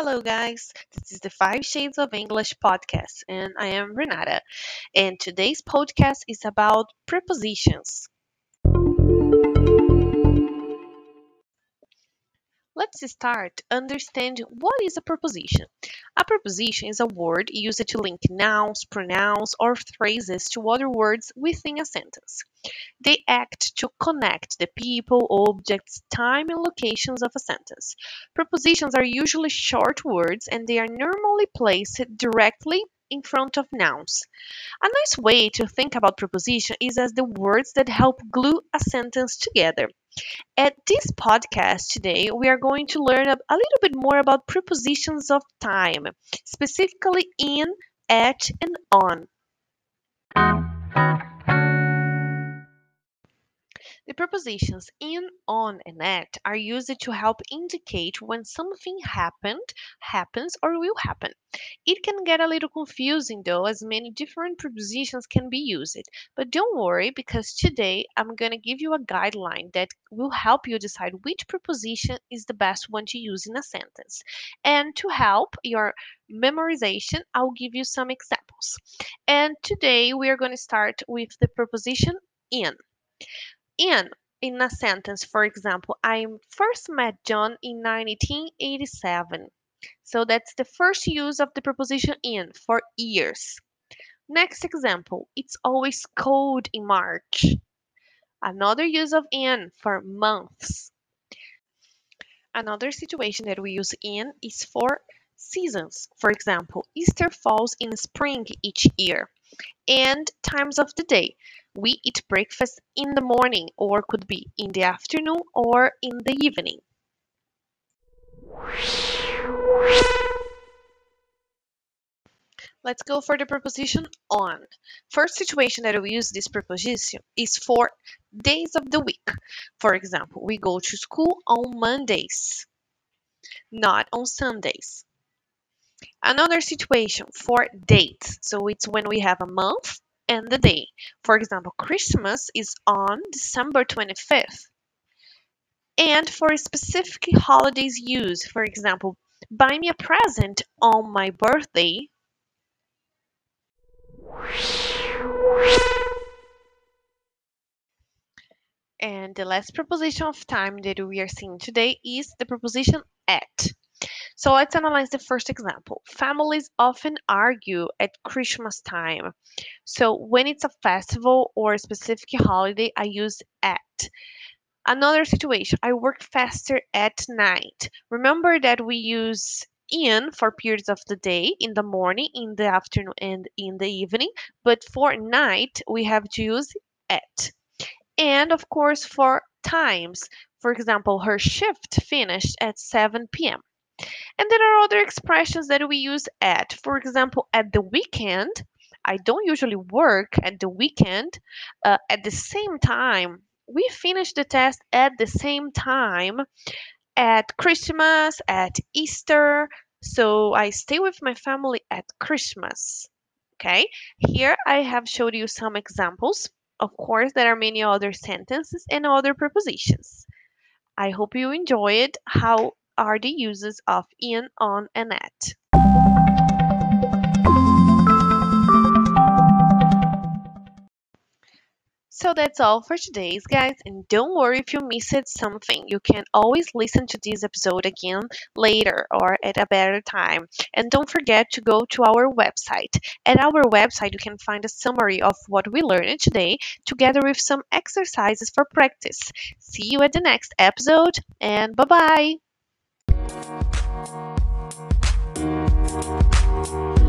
Hello, guys. This is the Five Shades of English podcast, and I am Renata. And today's podcast is about prepositions. Let's start understanding what is a preposition. A preposition is a word used to link nouns, pronouns, or phrases to other words within a sentence. They act to connect the people, objects, time, and locations of a sentence. Prepositions are usually short words and they are normally placed directly in front of nouns. A nice way to think about preposition is as the words that help glue a sentence together. At this podcast today, we are going to learn a, a little bit more about prepositions of time, specifically in, at, and on. The prepositions in, on, and at are used to help indicate when something happened, happens, or will happen. It can get a little confusing though, as many different prepositions can be used. But don't worry, because today I'm going to give you a guideline that will help you decide which preposition is the best one to use in a sentence. And to help your memorization, I'll give you some examples. And today we are going to start with the preposition in in in a sentence, for example, I first met John in 1987. So that's the first use of the preposition in for years. Next example, it's always cold in March. Another use of in for months. Another situation that we use in is for seasons. For example, Easter falls in spring each year. And times of the day. We eat breakfast in the morning or could be in the afternoon or in the evening. Let's go for the preposition on. First situation that we use this preposition is for days of the week. For example, we go to school on Mondays, not on Sundays. Another situation for dates. So it's when we have a month and the day. For example, Christmas is on December 25th. And for a specific holidays used, for example, buy me a present on my birthday. And the last preposition of time that we are seeing today is the preposition at. So let's analyze the first example. Families often argue at Christmas time. So when it's a festival or a specific holiday, I use at. Another situation, I work faster at night. Remember that we use in for periods of the day, in the morning, in the afternoon, and in the evening. But for night, we have to use at. And of course, for times, for example, her shift finished at 7 p.m. And there are other expressions that we use at. For example, at the weekend, I don't usually work at the weekend. Uh, at the same time, we finish the test at the same time at Christmas, at Easter. So I stay with my family at Christmas. Okay, here I have showed you some examples. Of course, there are many other sentences and other prepositions. I hope you enjoyed how are the uses of in, on, and at. So that's all for today's guys and don't worry if you missed something. You can always listen to this episode again later or at a better time. And don't forget to go to our website. At our website you can find a summary of what we learned today together with some exercises for practice. See you at the next episode and bye-bye. Thank you.